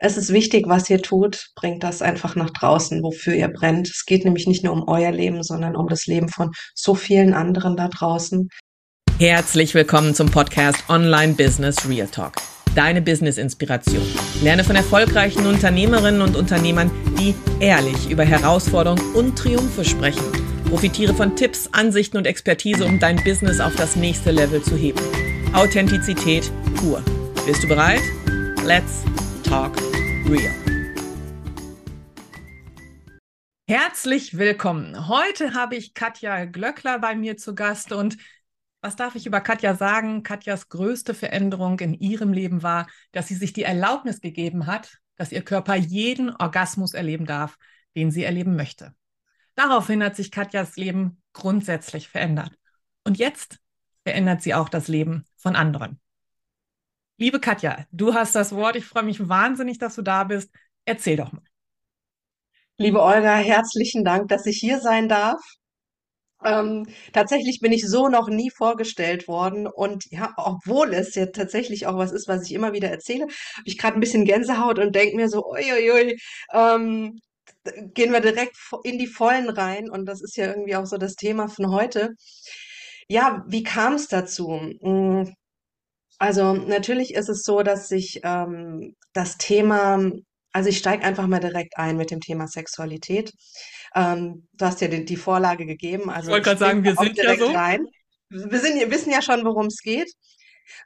es ist wichtig, was ihr tut. Bringt das einfach nach draußen, wofür ihr brennt. Es geht nämlich nicht nur um euer Leben, sondern um das Leben von so vielen anderen da draußen. Herzlich willkommen zum Podcast Online Business Real Talk. Deine Business-Inspiration. Lerne von erfolgreichen Unternehmerinnen und Unternehmern, die ehrlich über Herausforderungen und Triumphe sprechen. Profitiere von Tipps, Ansichten und Expertise, um dein Business auf das nächste Level zu heben. Authentizität pur. Bist du bereit? Let's talk real. Herzlich willkommen. Heute habe ich Katja Glöckler bei mir zu Gast und was darf ich über Katja sagen? Katjas größte Veränderung in ihrem Leben war, dass sie sich die Erlaubnis gegeben hat, dass ihr Körper jeden Orgasmus erleben darf, den sie erleben möchte. Daraufhin hat sich Katjas Leben grundsätzlich verändert. Und jetzt verändert sie auch das Leben von anderen. Liebe Katja, du hast das Wort. Ich freue mich wahnsinnig, dass du da bist. Erzähl doch mal. Liebe Olga, herzlichen Dank, dass ich hier sein darf. Ähm, tatsächlich bin ich so noch nie vorgestellt worden und ja, obwohl es ja tatsächlich auch was ist, was ich immer wieder erzähle, habe ich gerade ein bisschen Gänsehaut und denke mir so, uiuiui, ähm, gehen wir direkt in die Vollen rein und das ist ja irgendwie auch so das Thema von heute. Ja, wie kam es dazu? Also natürlich ist es so, dass sich ähm, das Thema, also ich steige einfach mal direkt ein mit dem Thema Sexualität. Ähm, du hast ja die, die Vorlage gegeben, also ich wollte gerade sagen, wir sind ja so. Rein. Wir sind, wissen ja schon, worum es geht.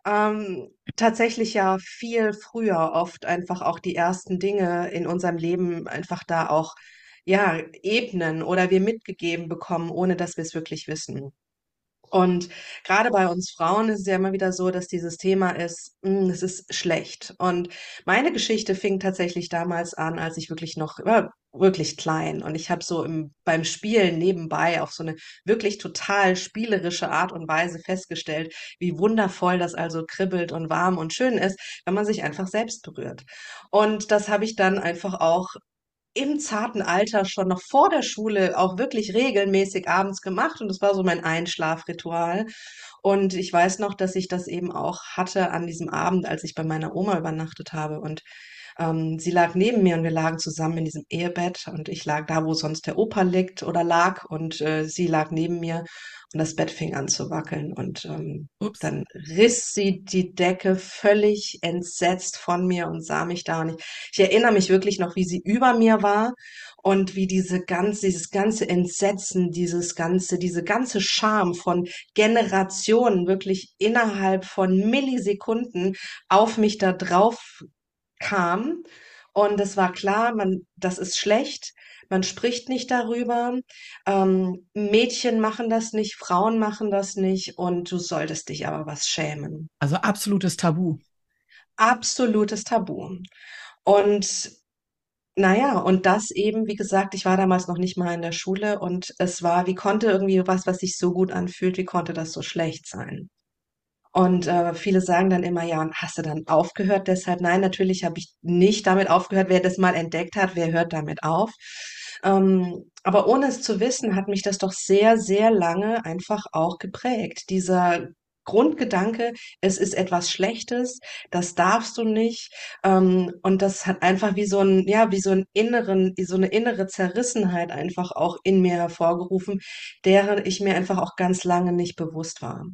Ähm, tatsächlich ja viel früher oft einfach auch die ersten Dinge in unserem Leben einfach da auch ja ebnen oder wir mitgegeben bekommen, ohne dass wir es wirklich wissen. Und gerade bei uns Frauen ist es ja immer wieder so, dass dieses Thema ist, hm, es ist schlecht. Und meine Geschichte fing tatsächlich damals an, als ich wirklich noch ja, wirklich klein und ich habe so im, beim Spielen nebenbei auf so eine wirklich total spielerische Art und Weise festgestellt, wie wundervoll das also kribbelt und warm und schön ist, wenn man sich einfach selbst berührt. Und das habe ich dann einfach auch im zarten Alter schon noch vor der Schule auch wirklich regelmäßig abends gemacht und das war so mein Einschlafritual. Und ich weiß noch, dass ich das eben auch hatte an diesem Abend, als ich bei meiner Oma übernachtet habe und ähm, sie lag neben mir und wir lagen zusammen in diesem Ehebett und ich lag da, wo sonst der Opa liegt oder lag und äh, sie lag neben mir und das Bett fing an zu wackeln und ähm, dann riss sie die Decke völlig entsetzt von mir und sah mich da und ich, ich erinnere mich wirklich noch, wie sie über mir war und wie diese ganze, dieses ganze Entsetzen, dieses ganze, diese ganze Scham von Generationen wirklich innerhalb von Millisekunden auf mich da drauf kam. Und es war klar, man, das ist schlecht. Man spricht nicht darüber. Ähm, Mädchen machen das nicht, Frauen machen das nicht und du solltest dich aber was schämen. Also absolutes Tabu. Absolutes Tabu. Und naja, und das eben, wie gesagt, ich war damals noch nicht mal in der Schule und es war, wie konnte irgendwie was, was sich so gut anfühlt, wie konnte das so schlecht sein? Und äh, viele sagen dann immer, ja, hast du dann aufgehört deshalb? Nein, natürlich habe ich nicht damit aufgehört. Wer das mal entdeckt hat, wer hört damit auf? Ähm, aber ohne es zu wissen, hat mich das doch sehr, sehr lange einfach auch geprägt. Dieser Grundgedanke, es ist etwas Schlechtes, das darfst du nicht. Ähm, und das hat einfach wie so ein, ja, wie so ein inneren, so eine innere Zerrissenheit einfach auch in mir hervorgerufen, deren ich mir einfach auch ganz lange nicht bewusst war.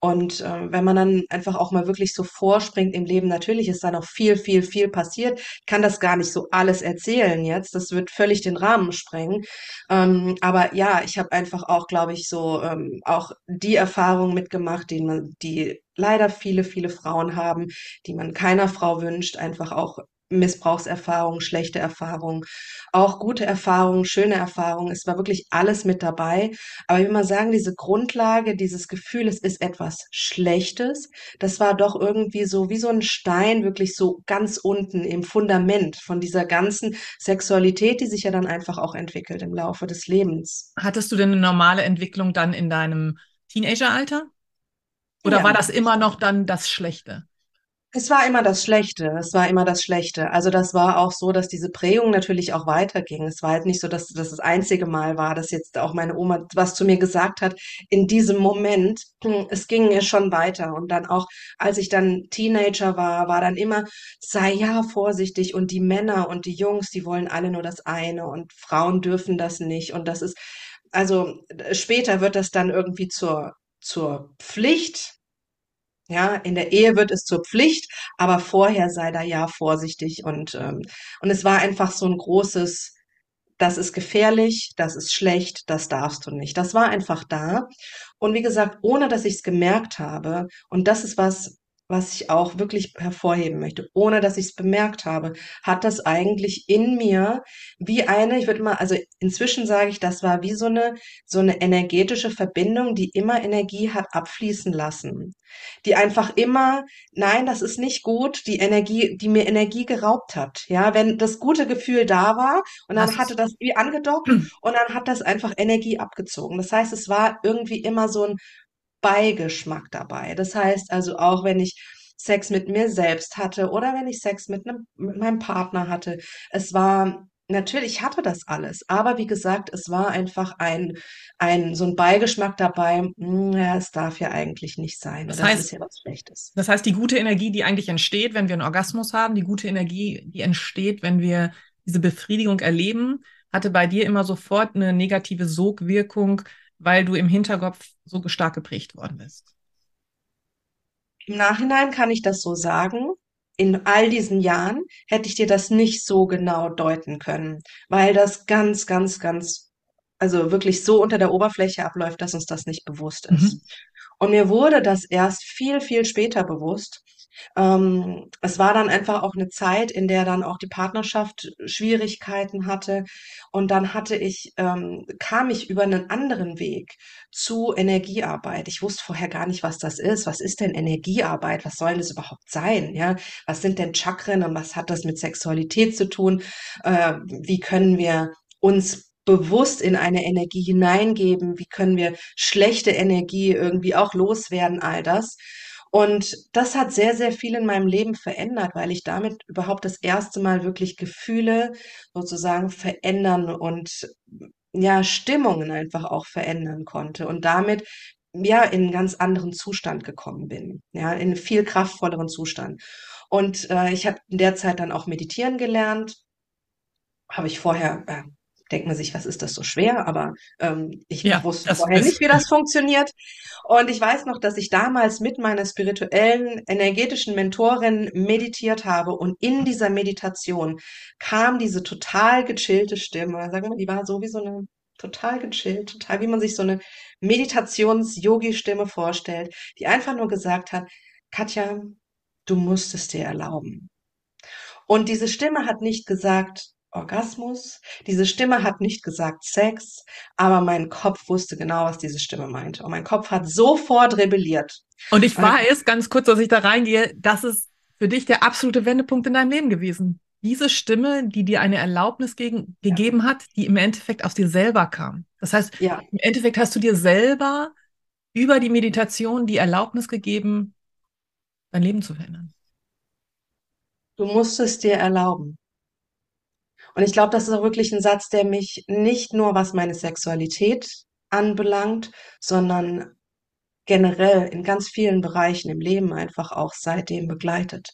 Und äh, wenn man dann einfach auch mal wirklich so vorspringt im Leben, natürlich ist da noch viel, viel, viel passiert. Ich kann das gar nicht so alles erzählen jetzt. Das wird völlig den Rahmen sprengen. Ähm, aber ja, ich habe einfach auch, glaube ich, so ähm, auch die Erfahrung mitgemacht, die man, die leider viele, viele Frauen haben, die man keiner Frau wünscht, einfach auch Missbrauchserfahrungen, schlechte Erfahrungen, auch gute Erfahrungen, schöne Erfahrungen. Es war wirklich alles mit dabei. Aber ich will mal sagen, diese Grundlage, dieses Gefühl, es ist etwas Schlechtes, das war doch irgendwie so wie so ein Stein, wirklich so ganz unten im Fundament von dieser ganzen Sexualität, die sich ja dann einfach auch entwickelt im Laufe des Lebens. Hattest du denn eine normale Entwicklung dann in deinem Teenageralter? Oder ja. war das immer noch dann das Schlechte? Es war immer das Schlechte. Es war immer das Schlechte. Also das war auch so, dass diese Prägung natürlich auch weiterging. Es war halt nicht so, dass das das einzige Mal war, dass jetzt auch meine Oma was zu mir gesagt hat in diesem Moment. Hm, Es ging schon weiter. Und dann auch, als ich dann Teenager war, war dann immer, sei ja vorsichtig. Und die Männer und die Jungs, die wollen alle nur das eine. Und Frauen dürfen das nicht. Und das ist, also später wird das dann irgendwie zur, zur Pflicht. Ja, in der Ehe wird es zur Pflicht, aber vorher sei da ja vorsichtig und ähm, und es war einfach so ein großes, das ist gefährlich, das ist schlecht, das darfst du nicht. Das war einfach da. Und wie gesagt, ohne dass ich es gemerkt habe, und das ist was, was ich auch wirklich hervorheben möchte, ohne dass ich es bemerkt habe, hat das eigentlich in mir wie eine, ich würde mal, also inzwischen sage ich, das war wie so eine, so eine energetische Verbindung, die immer Energie hat abfließen lassen. Die einfach immer, nein, das ist nicht gut, die Energie, die mir Energie geraubt hat. Ja, wenn das gute Gefühl da war und Das dann hatte ist, das wie angedockt und dann hat das einfach Energie abgezogen. Das heißt, es war irgendwie immer so ein Beigeschmack dabei. Das heißt also auch, wenn ich Sex mit mir selbst hatte oder wenn ich Sex mit einem, mit meinem Partner hatte. Es war, natürlich ich hatte das alles, aber wie gesagt, es war einfach ein, ein, so ein Beigeschmack dabei, "Hm, ja, es darf ja eigentlich nicht sein das oder es ist heißt, ja was Schlechtes. das heißt, die gute Energie, die eigentlich entsteht, wenn wir einen Orgasmus haben, die gute Energie, die entsteht, wenn wir diese Befriedigung erleben, hatte bei dir immer sofort eine negative Sogwirkung, weil du im Hinterkopf so stark geprägt worden bist. Im Nachhinein kann ich das so sagen. In all diesen Jahren hätte ich dir das nicht so genau deuten können, weil das ganz, ganz, ganz, also wirklich so unter der Oberfläche abläuft, dass uns das nicht bewusst Mhm. ist. Und mir wurde das erst viel, viel später bewusst. Ähm, es war dann einfach auch eine Zeit, in der dann auch die Partnerschaft Schwierigkeiten hatte. Und dann hatte ich, ähm, kam ich über einen anderen Weg zu Energiearbeit. Ich wusste vorher gar nicht, was das ist. Was ist denn Energiearbeit? Was soll das überhaupt sein? Ja, was sind denn Chakren und was hat das mit Sexualität zu tun? Äh, wie können wir uns bewusst in eine Energie hineingeben? Wie können wir schlechte Energie irgendwie auch loswerden? All das. Und das hat sehr, sehr viel in meinem Leben verändert, weil ich damit überhaupt das erste Mal wirklich Gefühle sozusagen verändern und ja, Stimmungen einfach auch verändern konnte und damit ja in einen ganz anderen Zustand gekommen bin, ja, in einen viel kraftvolleren Zustand. Und äh, ich habe in der Zeit dann auch meditieren gelernt, habe ich vorher, äh, denkt man sich, was ist das so schwer? Aber ähm, ich Ja, wusste vorher nicht, wie das funktioniert. Und ich weiß noch, dass ich damals mit meiner spirituellen, energetischen Mentorin meditiert habe und in dieser Meditation kam diese total gechillte Stimme. Sagen wir, die war so wie so eine total gechillt, total wie man sich so eine Meditations-Yogi-Stimme vorstellt, die einfach nur gesagt hat, Katja, du musst es dir erlauben. Und diese Stimme hat nicht gesagt Orgasmus, diese Stimme hat nicht gesagt Sex, aber mein Kopf wusste genau, was diese Stimme meinte. Und mein Kopf hat sofort rebelliert. und ich weiß, ganz kurz, dass ich da reingehe, das ist für dich der absolute Wendepunkt in deinem Leben gewesen. Diese Stimme, die dir eine Erlaubnis gegen, ja, gegeben hat, die im Endeffekt aus dir selber kam. Das heißt, ja, im Endeffekt hast du dir selber über die Meditation die Erlaubnis gegeben, dein Leben zu verändern. du musst es dir erlauben. Und ich glaube, das ist auch wirklich ein Satz, der mich nicht nur was meine Sexualität anbelangt, sondern generell in ganz vielen Bereichen im Leben einfach auch seitdem begleitet.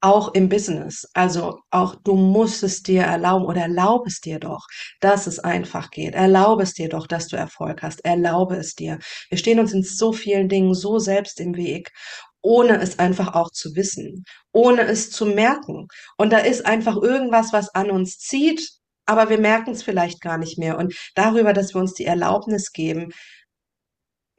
Auch im Business. Also auch du musst es dir erlauben oder erlaube es dir doch, dass es einfach geht. Erlaube es dir doch, dass du Erfolg hast. Erlaube es dir. Wir stehen uns in so vielen Dingen so selbst im Weg, ohne es einfach auch zu wissen, ohne es zu merken. Und da ist einfach irgendwas, was an uns zieht, aber wir merken es vielleicht gar nicht mehr. Und darüber, dass wir uns die Erlaubnis geben,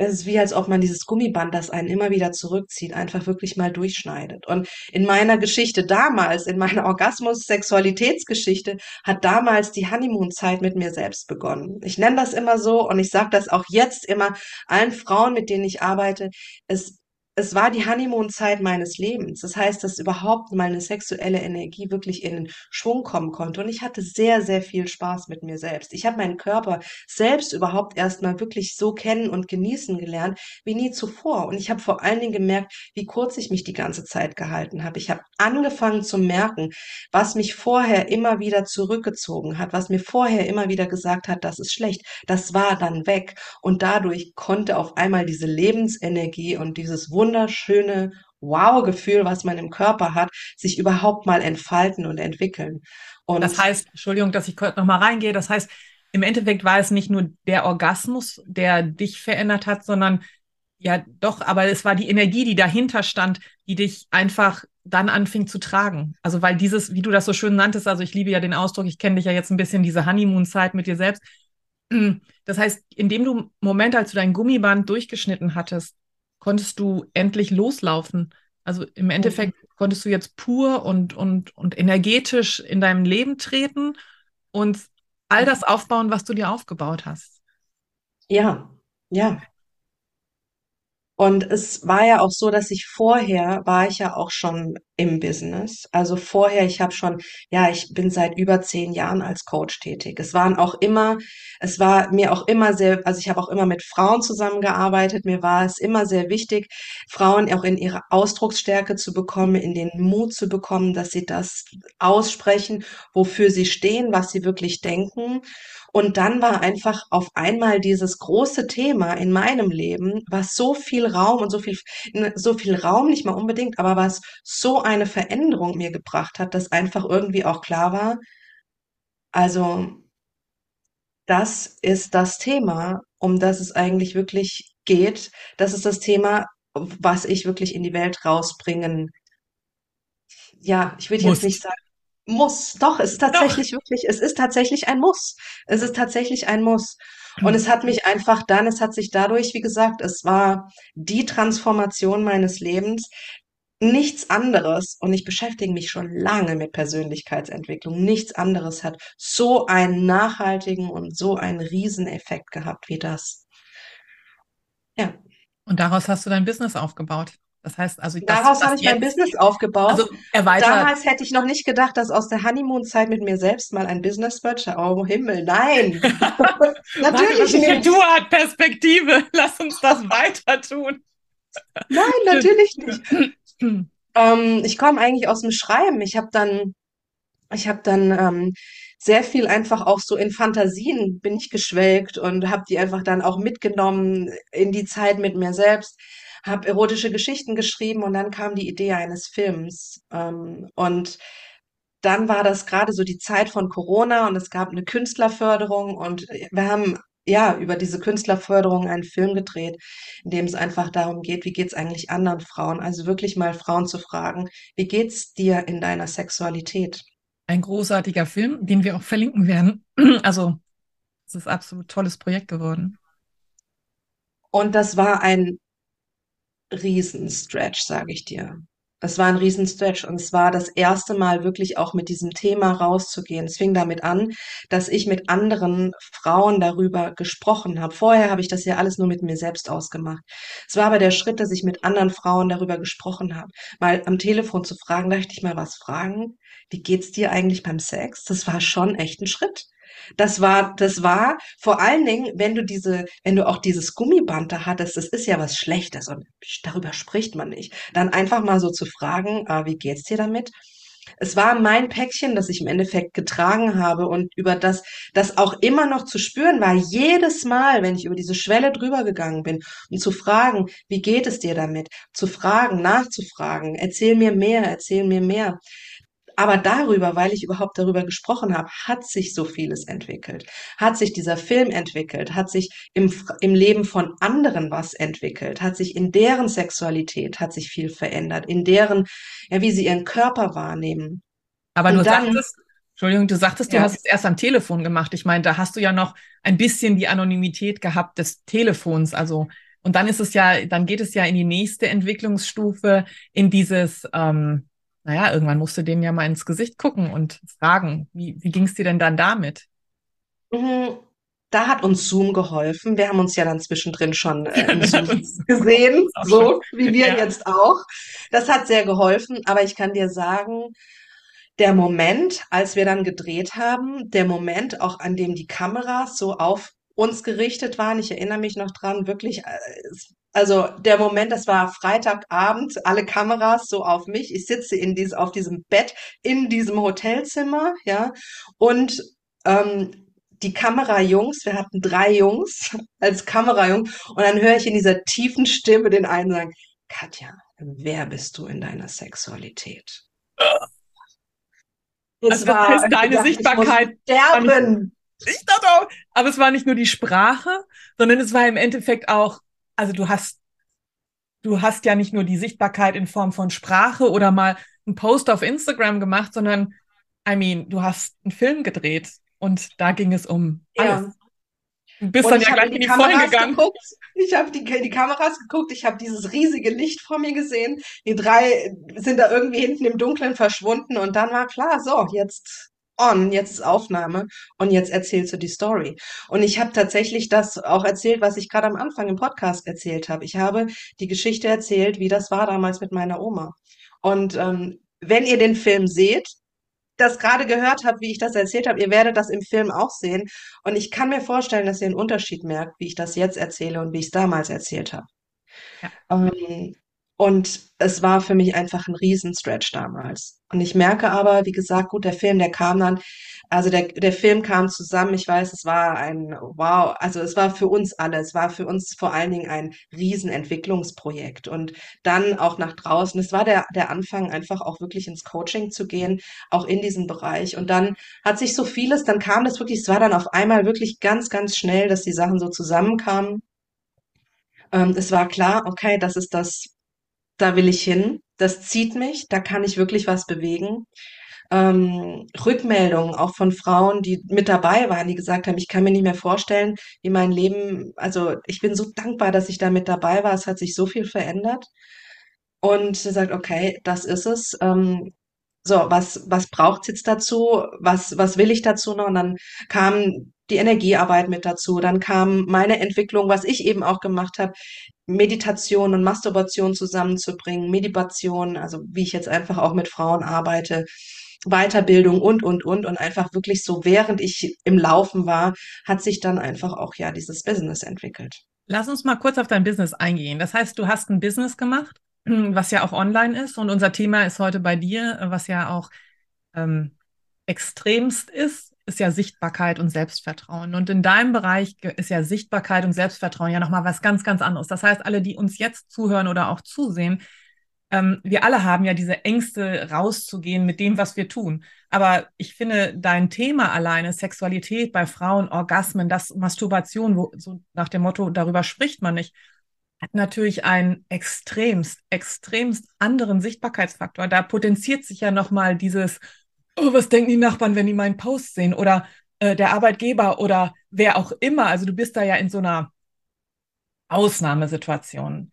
es ist wie, als ob man dieses Gummiband, das einen immer wieder zurückzieht, einfach wirklich mal durchschneidet. Und in meiner Geschichte damals, in meiner Orgasmus-Sexualitätsgeschichte, hat damals die Honeymoon-Zeit mit mir selbst begonnen. Ich nenne das immer so und ich sage das auch jetzt immer allen Frauen, mit denen ich arbeite. Es es war die Honeymoon-Zeit meines Lebens. Das heißt, dass überhaupt meine sexuelle Energie wirklich in Schwung kommen konnte. Und ich hatte sehr, sehr viel Spaß mit mir selbst. Ich habe meinen Körper selbst überhaupt erstmal wirklich so kennen und genießen gelernt wie nie zuvor. Und ich habe vor allen Dingen gemerkt, wie kurz ich mich die ganze Zeit gehalten habe. Ich habe angefangen zu merken, was mich vorher immer wieder zurückgezogen hat, was mir vorher immer wieder gesagt hat, das ist schlecht. Das war dann weg. Und dadurch konnte auf einmal diese Lebensenergie und dieses wunderschöne Wow-Gefühl, was man im Körper hat, sich überhaupt mal entfalten und entwickeln. Und das heißt, Entschuldigung, dass ich noch mal reingehe. Das heißt, im Endeffekt war es nicht nur der Orgasmus, der dich verändert hat, sondern ja, doch, aber es war die Energie, die dahinter stand, die dich einfach dann anfing zu tragen. Also weil dieses, wie du das so schön nanntest, also ich liebe ja den Ausdruck, ich kenne dich ja jetzt ein bisschen, diese Honeymoon-Zeit mit dir selbst. Das heißt, in dem du Moment, als du dein Gummiband durchgeschnitten hattest, konntest du endlich loslaufen. Also im mhm. Endeffekt mhm. konntest du jetzt pur und, und, und energetisch in deinem Leben treten und all das aufbauen, was du dir aufgebaut hast. Ja, ja. Und es war ja auch so, dass ich vorher war ich ja auch schon im Business. Also vorher, ich habe schon, ja, ich bin seit über zehn Jahren als Coach tätig. Es waren auch immer, es war mir auch immer sehr, also ich habe auch immer mit Frauen zusammengearbeitet. Mir war es immer sehr wichtig, Frauen auch in ihre Ausdrucksstärke zu bekommen, in den Mut zu bekommen, dass sie das aussprechen, wofür sie stehen, was sie wirklich denken. Und dann war einfach auf einmal dieses große Thema in meinem Leben, was so viel Raum und so viel, so viel Raum nicht mal unbedingt, aber was so eine Veränderung mir gebracht hat, dass einfach irgendwie auch klar war, also das ist das Thema, um das es eigentlich wirklich geht. Das ist das Thema, was ich wirklich in die Welt rausbringen. Ja, ich würde jetzt nicht sagen, muss. Doch, es ist tatsächlich Doch. wirklich, es ist tatsächlich ein Muss. Es ist tatsächlich ein Muss. Und es hat mich einfach dann, es hat sich dadurch, wie gesagt, es war die Transformation meines Lebens, nichts anderes, und ich beschäftige mich schon lange mit Persönlichkeitsentwicklung, nichts anderes hat so einen nachhaltigen und so einen Rieseneffekt gehabt wie das. Ja. Und daraus hast du dein Business aufgebaut. Das heißt, also daraus habe ich mein Business aufgebaut. Also erweitert. Damals hätte ich noch nicht gedacht, dass aus der Honeymoon-Zeit mit mir selbst mal ein Business wird. Oh Himmel, nein, natürlich nicht. Du hat Perspektive. Lass uns das weiter tun. Nein, natürlich nicht. ähm, ich komme eigentlich aus dem Schreiben. Ich habe dann, ich habe dann ähm, sehr viel einfach auch so in Fantasien bin ich geschwelgt und habe die einfach dann auch mitgenommen in die Zeit mit mir selbst habe erotische Geschichten geschrieben und dann kam die Idee eines Films. Ähm, und dann war das gerade so die Zeit von Corona und es gab eine Künstlerförderung und wir haben ja über diese Künstlerförderung einen Film gedreht, in dem es einfach darum geht, wie geht's eigentlich anderen Frauen? Also wirklich mal Frauen zu fragen, wie geht's dir in deiner Sexualität? Ein großartiger Film, den wir auch verlinken werden. Also es ist absolut tolles Projekt geworden. Und das war ein Riesenstretch, sage ich dir. Es war ein Riesenstretch und es war das erste Mal wirklich auch mit diesem Thema rauszugehen. Es fing damit an, dass ich mit anderen Frauen darüber gesprochen habe. Vorher habe ich das ja alles nur mit mir selbst ausgemacht. Es war aber der Schritt, dass ich mit anderen Frauen darüber gesprochen habe. Mal am Telefon zu fragen, dachte ich mal was fragen. Wie geht's dir eigentlich beim Sex? Das war schon echt ein Schritt. Das war, das war vor allen Dingen, wenn du diese, wenn du auch dieses Gummiband da hattest, das ist ja was Schlechtes und darüber spricht man nicht. Dann einfach mal so zu fragen, ah, wie geht's dir damit? Es war mein Päckchen, das ich im Endeffekt getragen habe und über das, das auch immer noch zu spüren war, jedes Mal, wenn ich über diese Schwelle drüber gegangen bin, um zu fragen, wie geht es dir damit? Zu fragen, nachzufragen, erzähl mir mehr, erzähl mir mehr. Aber darüber, weil ich überhaupt darüber gesprochen habe, hat sich so vieles entwickelt. Hat sich dieser Film entwickelt, hat sich im, im Leben von anderen was entwickelt, hat sich in deren Sexualität, hat sich viel verändert, in deren, ja, wie sie ihren Körper wahrnehmen. Aber Und du dann, sagtest, Entschuldigung, du sagtest, du ja. hast es erst am Telefon gemacht. Ich meine, da hast du ja noch ein bisschen die Anonymität gehabt des Telefons. Also, und dann ist es ja, dann geht es ja in die nächste Entwicklungsstufe, in dieses, ähm, naja, irgendwann musst du denen ja mal ins Gesicht gucken und fragen, wie, wie ging es dir denn dann damit? Mhm. da hat uns Zoom geholfen. Wir haben uns ja dann zwischendrin schon äh, gesehen, so wie wir ja. jetzt auch. Das hat sehr geholfen, aber ich kann dir sagen, der Moment, als wir dann gedreht haben, der Moment auch, an dem die Kameras so auf uns gerichtet waren, ich erinnere mich noch dran, wirklich, äh, also der Moment, das war Freitagabend, alle Kameras so auf mich. Ich sitze in dies, auf diesem Bett in diesem Hotelzimmer, ja, und ähm, die Kamerajungs, wir hatten drei Jungs als Kamerajung, und dann höre ich in dieser tiefen Stimme den einen sagen, Katja, wer bist du in deiner Sexualität? Das also das war, heißt, deine gedacht, Sichtbarkeit. sterben. Ich dachte auch, aber es war nicht nur die Sprache, sondern es war im Endeffekt auch, also du hast, du hast ja nicht nur die Sichtbarkeit in Form von Sprache oder mal einen Post auf Instagram gemacht, sondern, I mean, du hast einen Film gedreht und da ging es um alles. Ja. Du bist und dann ja gleich in die, Vollen gegangen. Geguckt. Ich habe die, die Kameras geguckt, ich habe dieses riesige Licht vor mir gesehen. Die drei sind da irgendwie hinten im Dunkeln verschwunden und dann war klar, so, jetzt on, jetzt ist Aufnahme und jetzt erzählst du die Story. Und ich habe tatsächlich das auch erzählt, was ich gerade am Anfang im Podcast erzählt habe. Ich habe die Geschichte erzählt, wie das war damals mit meiner Oma. Und ähm, wenn ihr den Film seht, das gerade gehört habt, wie ich das erzählt habe, ihr werdet das im Film auch sehen. Und ich kann mir vorstellen, dass ihr einen Unterschied merkt, wie ich das jetzt erzähle und wie ich es damals erzählt habe. Ja. Ähm, und es war für mich einfach ein Riesenstretch damals. Und ich merke aber, wie gesagt, gut, der Film, der kam dann, also der, der Film kam zusammen. Ich weiß, es war ein Wow, also es war für uns alle, es war für uns vor allen Dingen ein Riesenentwicklungsprojekt. Und dann auch nach draußen, es war der, der Anfang, einfach auch wirklich ins Coaching zu gehen, auch in diesem Bereich. Und dann hat sich so vieles, dann kam das wirklich, es war dann auf einmal wirklich ganz, ganz schnell, dass die Sachen so zusammenkamen. Ähm, es war klar, okay, das ist das da will ich hin, das zieht mich, da kann ich wirklich was bewegen. Ähm, Rückmeldungen auch von Frauen, die mit dabei waren, die gesagt haben, ich kann mir nicht mehr vorstellen, wie mein Leben, also ich bin so dankbar, dass ich da mit dabei war, es hat sich so viel verändert. Und sie sagt, okay, das ist es. Ähm, so, was, was braucht's jetzt dazu? Was, was will ich dazu noch? Und dann kam die Energiearbeit mit dazu. Dann kam meine Entwicklung, was ich eben auch gemacht habe, Meditation und Masturbation zusammenzubringen, Meditation, also wie ich jetzt einfach auch mit Frauen arbeite, Weiterbildung und, und, und. Und einfach wirklich so, während ich im Laufen war, hat sich dann einfach auch ja dieses Business entwickelt. Lass uns mal kurz auf dein Business eingehen. Das heißt, du hast ein Business gemacht, was ja auch online ist. Und unser Thema ist heute bei dir, was ja auch ähm, extremst ist, ist ja Sichtbarkeit und Selbstvertrauen. Und in deinem Bereich ist ja Sichtbarkeit und Selbstvertrauen ja nochmal was ganz, ganz anderes. Das heißt, alle, die uns jetzt zuhören oder auch zusehen, ähm, wir alle haben ja diese Ängste, rauszugehen mit dem, was wir tun. Aber ich finde, dein Thema alleine, Sexualität bei Frauen, Orgasmen, das Masturbation, wo, so nach dem Motto, darüber spricht man nicht, hat natürlich einen extremst, extremst anderen Sichtbarkeitsfaktor. Da potenziert sich ja nochmal dieses oh, was denken die Nachbarn, wenn die meinen Post sehen? Oder äh, der Arbeitgeber oder wer auch immer. Also du bist da ja in so einer Ausnahmesituation.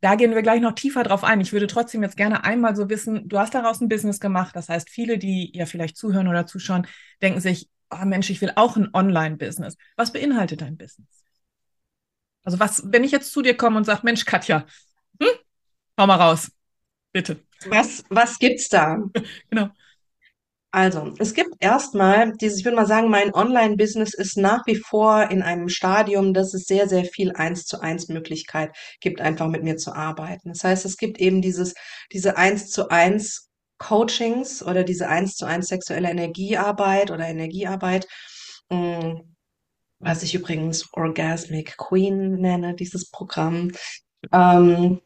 Da gehen wir gleich noch tiefer drauf ein. Ich würde trotzdem jetzt gerne einmal so wissen, du hast daraus ein Business gemacht. Das heißt, viele, die ja vielleicht zuhören oder zuschauen, denken sich, oh Mensch, ich will auch ein Online-Business. Was beinhaltet dein Business? Also was, wenn ich jetzt zu dir komme und sage, Mensch, Katja, hm, hau mal raus, bitte. Was, was gibt's da? genau. Also, es gibt erstmal dieses, ich würde mal sagen, mein Online-Business ist nach wie vor in einem Stadium, dass es sehr, sehr viel eins zu eins Möglichkeit gibt, einfach mit mir zu arbeiten. Das heißt, es gibt eben dieses, diese eins zu eins Coachings oder diese eins zu eins sexuelle Energiearbeit oder Energiearbeit, mm, was ich übrigens Orgasmic Queen nenne, dieses Programm. Ähm,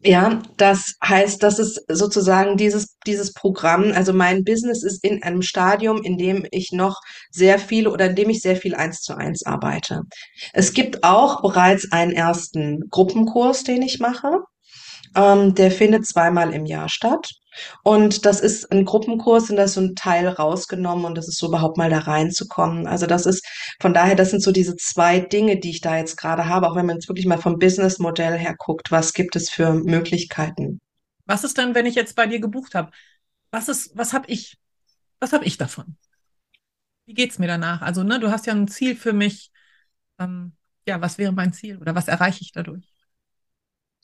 ja, das heißt, das ist sozusagen dieses, dieses Programm, also mein Business ist in einem Stadium, in dem ich noch sehr viel oder in dem ich sehr viel eins zu eins arbeite. Es gibt auch bereits einen ersten Gruppenkurs, den ich mache. Ähm, der findet zweimal im Jahr statt. Und das ist ein Gruppenkurs und da ist so ein Teil rausgenommen und das ist so überhaupt mal da reinzukommen. Also das ist, von daher, das sind so diese zwei Dinge, die ich da jetzt gerade habe, auch wenn man jetzt wirklich mal vom Businessmodell her guckt, was gibt es für Möglichkeiten. Was ist denn, wenn ich jetzt bei dir gebucht habe? Was ist, was habe ich, was habe ich davon? Wie geht's mir danach? Also, ne, du hast ja ein Ziel für mich, ähm, ja, was wäre mein Ziel oder was erreiche ich dadurch?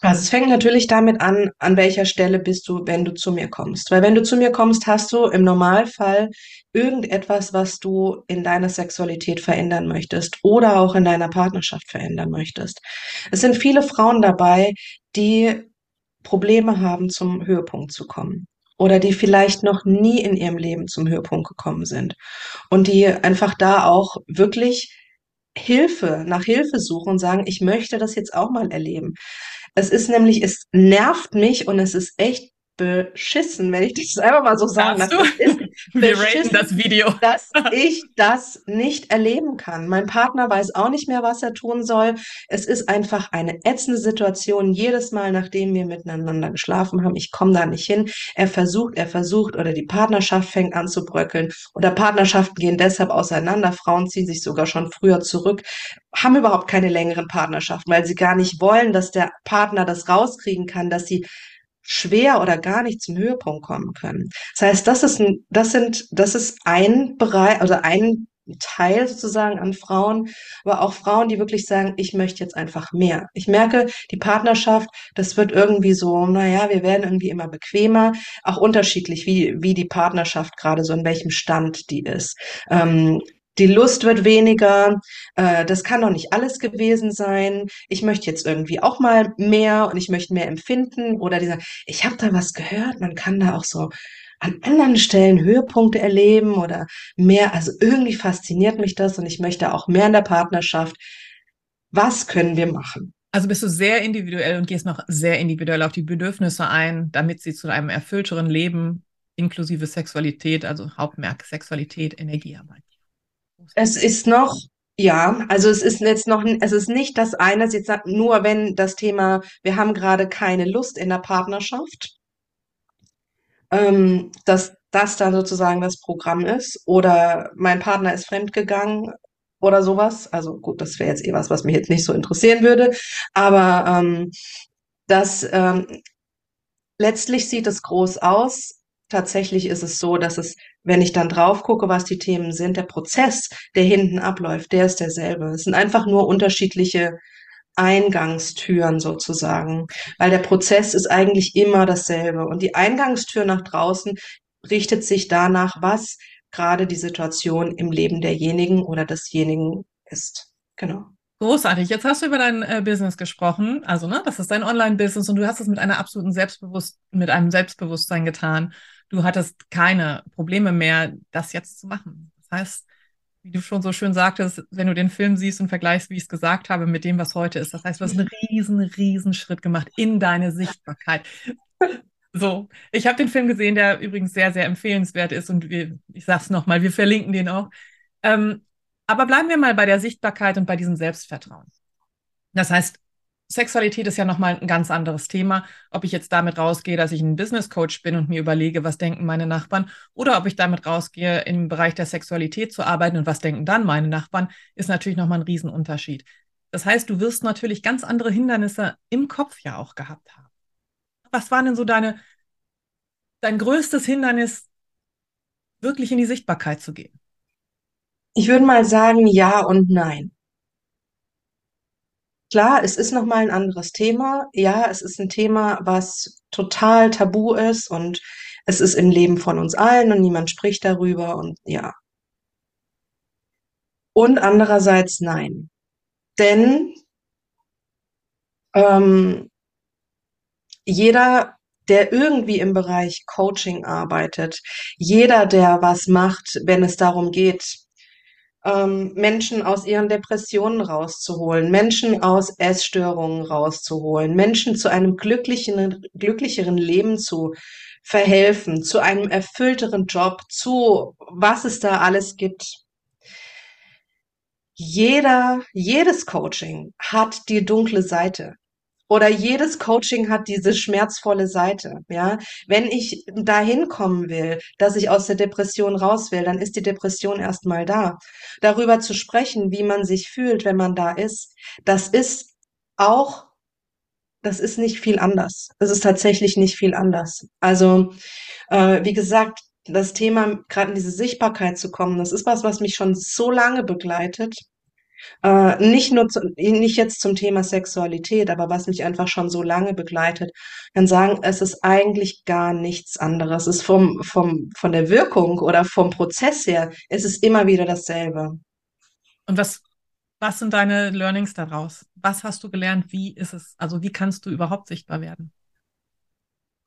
Also es fängt natürlich damit an, an welcher Stelle bist du, wenn du zu mir kommst. Weil wenn du zu mir kommst, hast du im Normalfall irgendetwas, was du in deiner Sexualität verändern möchtest oder auch in deiner Partnerschaft verändern möchtest. Es sind viele Frauen dabei, die Probleme haben, zum Höhepunkt zu kommen oder die vielleicht noch nie in ihrem Leben zum Höhepunkt gekommen sind und die einfach da auch wirklich Hilfe, nach Hilfe suchen und sagen, ich möchte das jetzt auch mal erleben. Es ist nämlich, es nervt mich und es ist echt beschissen, wenn ich das einfach mal so sagen darf. Wir raten das Video. dass ich das nicht erleben kann. Mein Partner weiß auch nicht mehr, was er tun soll. Es ist einfach eine ätzende Situation jedes Mal, nachdem wir miteinander geschlafen haben. Ich komme da nicht hin. Er versucht, er versucht oder die Partnerschaft fängt an zu bröckeln oder Partnerschaften gehen deshalb auseinander. Frauen ziehen sich sogar schon früher zurück, haben überhaupt keine längeren Partnerschaften, weil sie gar nicht wollen, dass der Partner das rauskriegen kann, dass sie schwer oder gar nicht zum Höhepunkt kommen können. Das heißt, das ist ein, das sind, das ist ein Bereich, also ein Teil sozusagen an Frauen, aber auch Frauen, die wirklich sagen, ich möchte jetzt einfach mehr. Ich merke, die Partnerschaft, das wird irgendwie so, naja, wir werden irgendwie immer bequemer, auch unterschiedlich, wie, wie die Partnerschaft gerade so in welchem Stand die ist. Ähm, die Lust wird weniger, äh, das kann doch nicht alles gewesen sein. Ich möchte jetzt irgendwie auch mal mehr und ich möchte mehr empfinden. Oder dieser, ich habe da was gehört, man kann da auch so an anderen Stellen Höhepunkte erleben oder mehr. Also irgendwie fasziniert mich das und ich möchte auch mehr in der Partnerschaft. Was können wir machen? Also bist du sehr individuell und gehst noch sehr individuell auf die Bedürfnisse ein, damit sie zu einem erfüllteren Leben inklusive Sexualität, also Hauptmerk Sexualität, Energiearbeit es ist noch, ja, also es ist jetzt noch, es ist nicht das eine, jetzt nur wenn das Thema, wir haben gerade keine Lust in der Partnerschaft, ähm, dass das dann sozusagen das Programm ist oder mein Partner ist fremdgegangen oder sowas. Also gut, das wäre jetzt eh was, was mich jetzt nicht so interessieren würde, aber ähm, das ähm, letztlich sieht es groß aus. Tatsächlich ist es so, dass es wenn ich dann drauf gucke, was die Themen sind, der Prozess, der hinten abläuft, der ist derselbe. Es sind einfach nur unterschiedliche Eingangstüren sozusagen, weil der Prozess ist eigentlich immer dasselbe. Und die Eingangstür nach draußen richtet sich danach, was gerade die Situation im Leben derjenigen oder desjenigen ist. Genau. Großartig. Jetzt hast du über dein äh, Business gesprochen. Also, ne, das ist dein Online-Business und du hast es mit einer absoluten Selbstbewusst mit einem Selbstbewusstsein getan du hattest keine Probleme mehr, das jetzt zu machen. Das heißt, wie du schon so schön sagtest, wenn du den Film siehst und vergleichst, wie ich es gesagt habe, mit dem, was heute ist, das heißt, du hast einen riesen, riesen Schritt gemacht in deine Sichtbarkeit. So, ich habe den Film gesehen, der übrigens sehr, sehr empfehlenswert ist und wir, ich sag's nochmal, wir verlinken den auch. Ähm, aber bleiben wir mal bei der Sichtbarkeit und bei diesem Selbstvertrauen. Das heißt, Sexualität ist ja nochmal ein ganz anderes Thema. Ob ich jetzt damit rausgehe, dass ich ein Business Coach bin und mir überlege, was denken meine Nachbarn, oder ob ich damit rausgehe, im Bereich der Sexualität zu arbeiten und was denken dann meine Nachbarn, ist natürlich nochmal ein Riesenunterschied. Das heißt, du wirst natürlich ganz andere Hindernisse im Kopf ja auch gehabt haben. Was war denn so deine, dein größtes Hindernis, wirklich in die Sichtbarkeit zu gehen? Ich würde mal sagen, ja und nein. Klar, es ist noch mal ein anderes Thema. Ja, es ist ein Thema, was total tabu ist und es ist im Leben von uns allen und niemand spricht darüber und ja. Und andererseits nein. Denn ähm, jeder, der irgendwie im Bereich Coaching arbeitet, jeder, der was macht, wenn es darum geht, ähm, Menschen aus ihren Depressionen rauszuholen, Menschen aus Essstörungen rauszuholen, Menschen zu einem glücklicheren, glücklicheren Leben zu verhelfen, zu einem erfüllteren Job, zu was es da alles gibt. Jeder, jedes Coaching hat die dunkle Seite. Oder jedes Coaching hat diese schmerzvolle Seite, ja. Wenn ich dahin kommen will, dass ich aus der Depression raus will, dann ist die Depression erstmal da. Darüber zu sprechen, wie man sich fühlt, wenn man da ist, das ist auch, das ist nicht viel anders. Das ist tatsächlich nicht viel anders. Also, äh, wie gesagt, das Thema, gerade in diese Sichtbarkeit zu kommen, das ist was, was mich schon so lange begleitet Äh, nicht nur zu, nicht jetzt zum Thema Sexualität, aber was mich einfach schon so lange begleitet, kann sagen, es ist eigentlich gar nichts anderes. Es ist vom, vom, von der Wirkung oder vom Prozess her, es ist immer wieder dasselbe. Und was, was sind deine Learnings daraus? Was hast du gelernt? Wie ist es? Also wie kannst du überhaupt sichtbar werden?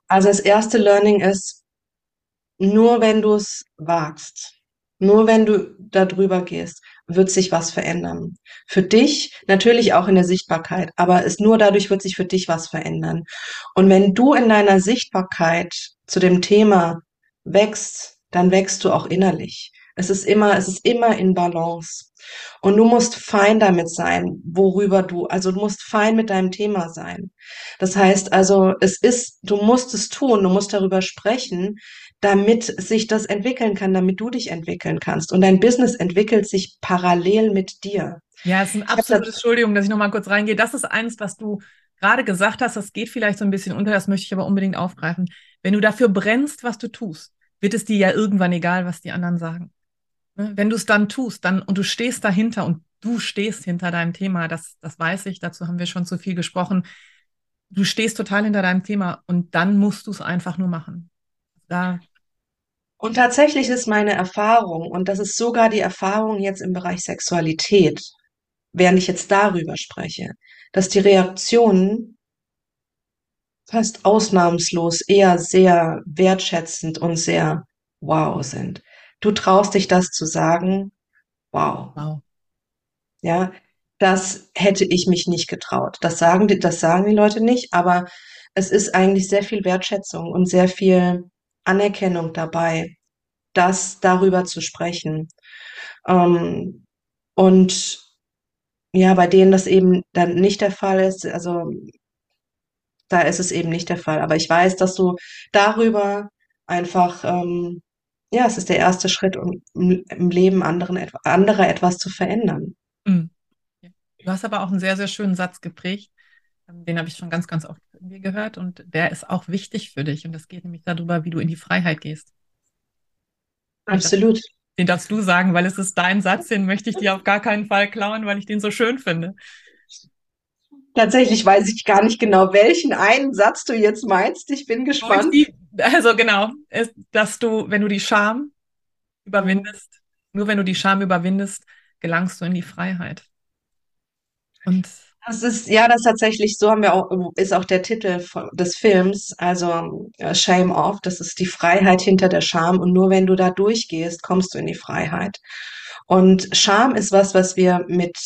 Also das erste Learning ist, nur wenn du es wagst, nur wenn du da drüber gehst, wird sich was verändern. Für dich natürlich auch in der Sichtbarkeit, aber es nur dadurch wird sich für dich was verändern. Und wenn du in deiner Sichtbarkeit zu dem Thema wächst, dann wächst du auch innerlich. Es ist immer, es ist immer in Balance. Und du musst fein damit sein, worüber du, also du musst fein mit deinem Thema sein. Das heißt also, es ist, du musst es tun, du musst darüber sprechen, damit sich das entwickeln kann, damit du dich entwickeln kannst. Und dein Business entwickelt sich parallel mit dir. Ja, es ist ein absolutes, Entschuldigung, dass ich nochmal kurz reingehe. Das ist eins, was du gerade gesagt hast, das geht vielleicht so ein bisschen unter, das möchte ich aber unbedingt aufgreifen. Wenn du dafür brennst, was du tust, wird es dir ja irgendwann egal, was die anderen sagen. Ne? Wenn du es dann tust, dann und du stehst dahinter und du stehst hinter deinem Thema, das, das weiß ich, dazu haben wir schon zu viel gesprochen. Du stehst total hinter deinem Thema und dann musst du es einfach nur machen. Da und tatsächlich ist meine Erfahrung, und das ist sogar die Erfahrung jetzt im Bereich Sexualität, während ich jetzt darüber spreche, dass die Reaktionen fast ausnahmslos eher sehr wertschätzend und sehr wow sind. Du traust dich das zu sagen, wow. Wow. Ja, das hätte ich mich nicht getraut. Das sagen die, das sagen die Leute nicht, aber es ist eigentlich sehr viel Wertschätzung und sehr viel Anerkennung dabei, das darüber zu sprechen. Ähm, und ja, bei denen das eben dann nicht der Fall ist, also da ist es eben nicht der Fall. Aber ich weiß, dass du darüber einfach, ähm, ja, es ist der erste Schritt, um im Leben anderen, anderer etwas zu verändern. Mhm. Du hast aber auch einen sehr, sehr schönen Satz geprägt. Ähm, den habe ich schon ganz, ganz oft dir gehört und der ist auch wichtig für dich. Und das geht nämlich darüber, wie du in die Freiheit gehst. Absolut. Den darfst du sagen, weil es ist dein Satz, den möchte ich dir auf gar keinen Fall klauen, weil ich den so schön finde. Tatsächlich weiß ich gar nicht genau, welchen einen Satz du jetzt meinst. Ich bin gespannt. Also genau, ist, dass du, wenn du die Scham überwindest, nur wenn du die Scham überwindest, gelangst du in die Freiheit. Und das ist, ja, das ist tatsächlich, so haben wir auch, ist auch der Titel des Films, also äh, Shame Off, das ist die Freiheit hinter der Scham und nur wenn du da durchgehst, kommst du in die Freiheit. Und Scham ist was, was wir mit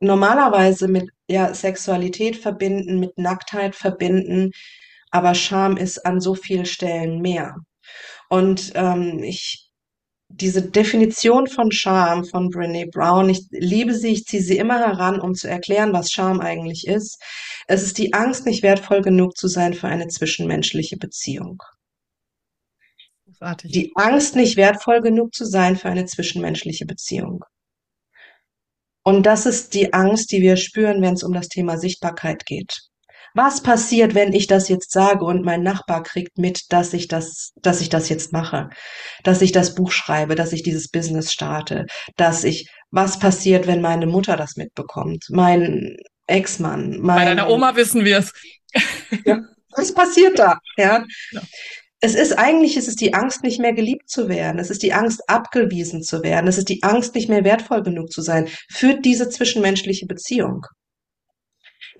normalerweise mit ja, Sexualität verbinden, mit Nacktheit verbinden, aber Scham ist an so vielen Stellen mehr. Und ähm, ich diese Definition von Scham von Brené Brown, ich liebe sie, ich ziehe sie immer heran, um zu erklären, was Scham eigentlich ist. Es ist die Angst, nicht wertvoll genug zu sein für eine zwischenmenschliche Beziehung. Großartig. Die Angst, nicht wertvoll genug zu sein für eine zwischenmenschliche Beziehung. Und das ist die Angst, die wir spüren, wenn es um das Thema Sichtbarkeit geht. Was passiert, wenn ich das jetzt sage und mein Nachbar kriegt mit, dass ich das, dass ich das jetzt mache, dass ich das Buch schreibe, dass ich dieses Business starte, dass ich, was passiert, wenn meine Mutter das mitbekommt, mein Ex-Mann, mein, Bei deiner Oma wissen wir es. ja, was passiert da? Ja. ja es ist eigentlich, es ist die Angst, nicht mehr geliebt zu werden. Es ist die Angst, abgewiesen zu werden. Es ist die Angst, nicht mehr wertvoll genug zu sein für diese zwischenmenschliche Beziehung.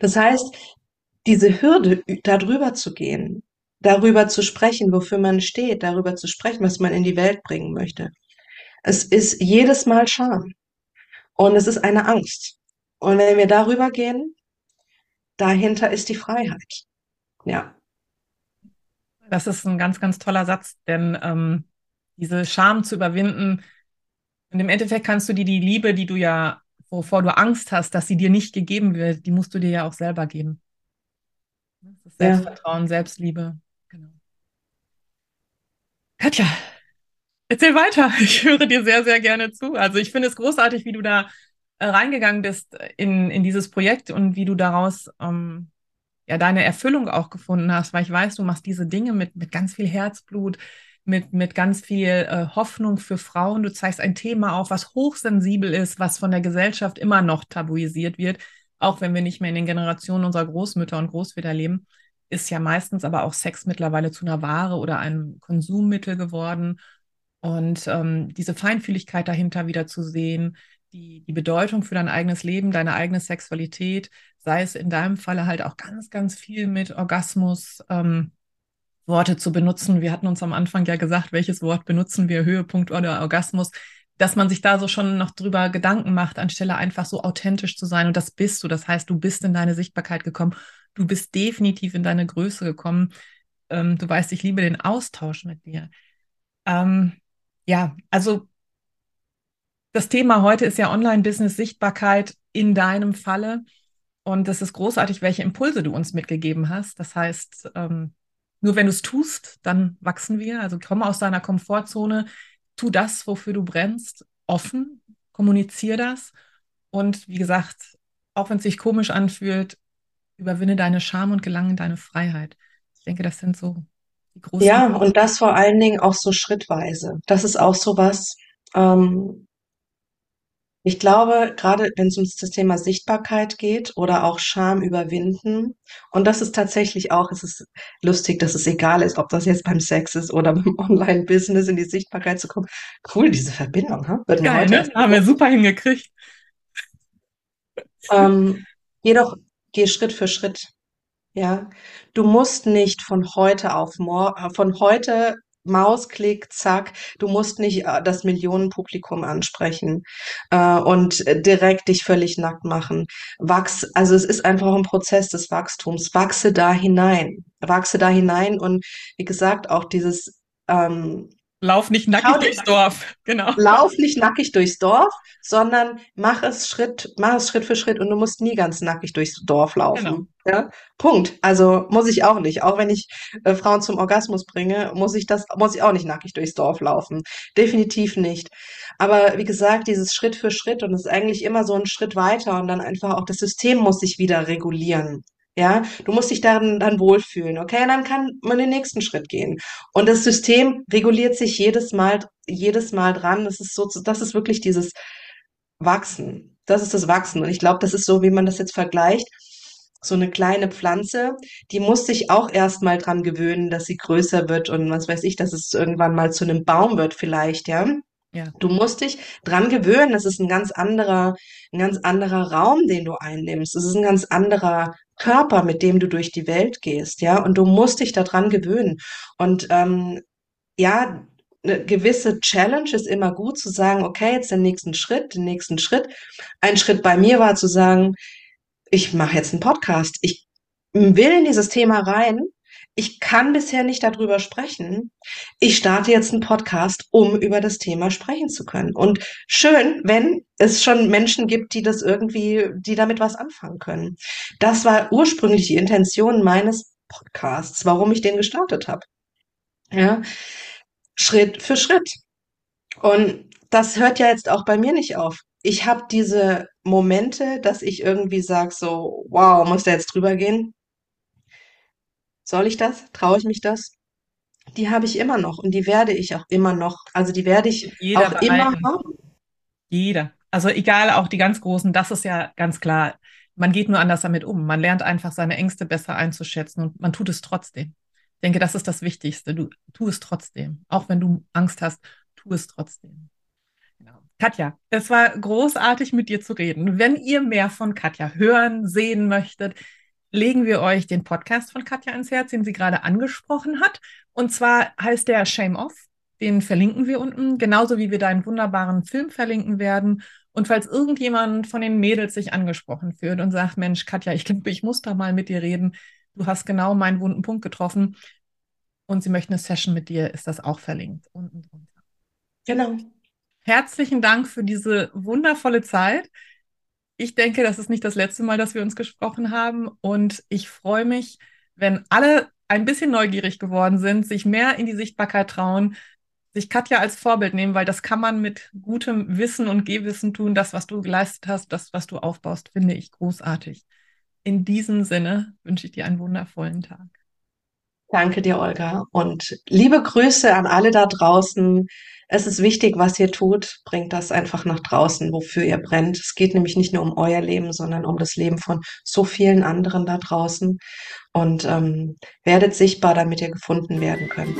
Das heißt, diese Hürde, darüber zu gehen, darüber zu sprechen, wofür man steht, darüber zu sprechen, was man in die Welt bringen möchte. Es ist jedes Mal Scham. Und es ist eine Angst. Und wenn wir darüber gehen, dahinter ist die Freiheit. Ja. Das ist ein ganz, ganz toller Satz, denn ähm, diese Scham zu überwinden, und im Endeffekt kannst du dir die Liebe, die du ja, wovor du Angst hast, dass sie dir nicht gegeben wird, die musst du dir ja auch selber geben. Das ist Selbstvertrauen, ja. Selbstliebe. Genau. Katja, erzähl weiter. Ich höre dir sehr, sehr gerne zu. Also ich finde es großartig, wie du da äh, reingegangen bist in, in dieses Projekt und wie du daraus ähm, ja deine Erfüllung auch gefunden hast, weil ich weiß, du machst diese Dinge mit, mit ganz viel Herzblut. mit, mit ganz viel äh, Hoffnung für Frauen. Du zeigst ein Thema auf, was hochsensibel ist, was von der Gesellschaft immer noch tabuisiert wird, auch wenn wir nicht mehr in den Generationen unserer Großmütter und Großväter leben, ist ja meistens aber auch Sex mittlerweile zu einer Ware oder einem Konsummittel geworden. Und ähm, diese Feinfühligkeit dahinter wieder zu sehen, die, die Bedeutung für dein eigenes Leben, deine eigene Sexualität, sei es in deinem Falle halt auch ganz, ganz viel mit Orgasmus, ähm, Worte zu benutzen. Wir hatten uns am Anfang ja gesagt, welches Wort benutzen wir, Höhepunkt oder Orgasmus, dass man sich da so schon noch drüber Gedanken macht, anstelle einfach so authentisch zu sein. Und das bist du. Das heißt, du bist in deine Sichtbarkeit gekommen. Du bist definitiv in deine Größe gekommen. Ähm, du weißt, ich liebe den Austausch mit dir. Ähm, ja, also das Thema heute ist ja Online-Business, Sichtbarkeit in deinem Falle. Und es ist großartig, welche Impulse du uns mitgegeben hast. Das heißt, ähm, nur wenn du es tust, dann wachsen wir. Also komm aus deiner Komfortzone, tu das, wofür du brennst, offen, kommunizier das. Und wie gesagt, auch wenn es sich komisch anfühlt, überwinne deine Scham und gelange in deine Freiheit. Ich denke, das sind so die großen. Ja, und das vor allen Dingen auch so schrittweise. Das ist auch so was, ähm, ich glaube, gerade wenn es um das Thema Sichtbarkeit geht oder auch Scham überwinden, und das ist tatsächlich auch, es ist lustig, dass es egal ist, ob das jetzt beim Sex ist oder beim Online-Business in die Sichtbarkeit zu kommen. Cool, diese Verbindung, ha? Wird Geil, ne? Haben wir super hingekriegt. Ähm, jedoch geh Schritt für Schritt. Ja, du musst nicht von heute auf morgen, von heute Mausklick, zack, du musst nicht äh, das Millionenpublikum ansprechen äh, und direkt dich völlig nackt machen. Wachs, also es ist einfach ein Prozess des Wachstums. Wachse da hinein, wachse da hinein und wie gesagt auch dieses ähm, Lauf nicht nackig durchs Dorf, genau. Lauf nicht nackig durchs Dorf, sondern mach es Schritt, mach es Schritt für Schritt und du musst nie ganz nackig durchs Dorf laufen. Genau. Ja? Punkt. Also muss ich auch nicht. Auch wenn ich äh, Frauen zum Orgasmus bringe, muss ich das, muss ich auch nicht nackig durchs Dorf laufen. Definitiv nicht. Aber wie gesagt, dieses Schritt für Schritt und es ist eigentlich immer so ein Schritt weiter und dann einfach auch das System muss sich wieder regulieren. Ja, du musst dich dann, dann wohlfühlen, okay? Und dann kann man den nächsten Schritt gehen. Und das System reguliert sich jedes Mal, jedes Mal dran. Das ist so, das ist wirklich dieses Wachsen. Das ist das Wachsen. Und ich glaube, das ist so, wie man das jetzt vergleicht. So eine kleine Pflanze, die muss sich auch erstmal dran gewöhnen, dass sie größer wird und was weiß ich, dass es irgendwann mal zu einem Baum wird vielleicht, ja. Ja. Du musst dich dran gewöhnen. Das ist ein ganz anderer, ein ganz anderer Raum, den du einnimmst. Es ist ein ganz anderer Körper, mit dem du durch die Welt gehst, ja. Und du musst dich daran gewöhnen. Und ähm, ja, eine gewisse Challenge ist immer gut zu sagen, okay, jetzt den nächsten Schritt, den nächsten Schritt. Ein Schritt bei mir war zu sagen, ich mache jetzt einen Podcast. Ich will in dieses Thema rein ich kann bisher nicht darüber sprechen. Ich starte jetzt einen Podcast, um über das Thema sprechen zu können. Und schön, wenn es schon Menschen gibt, die das irgendwie, die damit was anfangen können. Das war ursprünglich die Intention meines Podcasts, warum ich den gestartet habe. Ja, Schritt für Schritt. Und das hört ja jetzt auch bei mir nicht auf. Ich habe diese Momente, dass ich irgendwie sage so, wow, muss der jetzt drüber gehen? Soll ich das? Traue ich mich das? Die habe ich immer noch und die werde ich auch immer noch. Also die werde ich Jeder auch immer haben. Jeder. Also egal, auch die ganz Großen, das ist ja ganz klar. Man geht nur anders damit um. Man lernt einfach seine Ängste besser einzuschätzen und man tut es trotzdem. Ich denke, das ist das Wichtigste. Du tu es trotzdem. Auch wenn du Angst hast, tu es trotzdem. Katja, es war großartig mit dir zu reden. Wenn ihr mehr von Katja hören, sehen möchtet, legen wir euch den Podcast von Katja ins Herz, den sie gerade angesprochen hat. Und zwar heißt der Shame Off. Den verlinken wir unten, genauso wie wir deinen wunderbaren Film verlinken werden. Und falls irgendjemand von den Mädels sich angesprochen fühlt und sagt, Mensch, Katja, ich glaube, ich muss da mal mit dir reden. Du hast genau meinen wunden Punkt getroffen. Und sie möchten eine Session mit dir, ist das auch verlinkt unten drunter. Genau. Herzlichen Dank für diese wundervolle Zeit. Ich denke, das ist nicht das letzte Mal, dass wir uns gesprochen haben. Und ich freue mich, wenn alle ein bisschen neugierig geworden sind, sich mehr in die Sichtbarkeit trauen, sich Katja als Vorbild nehmen, weil das kann man mit gutem Wissen und Gehwissen tun. Das, was du geleistet hast, das, was du aufbaust, finde ich großartig. In diesem Sinne wünsche ich dir einen wundervollen Tag. Danke dir, Olga. Und liebe Grüße an alle da draußen. Es ist wichtig, was ihr tut. Bringt das einfach nach draußen, wofür ihr brennt. Es geht nämlich nicht nur um euer Leben, sondern um das Leben von so vielen anderen da draußen. Und ähm, werdet sichtbar, damit ihr gefunden werden könnt.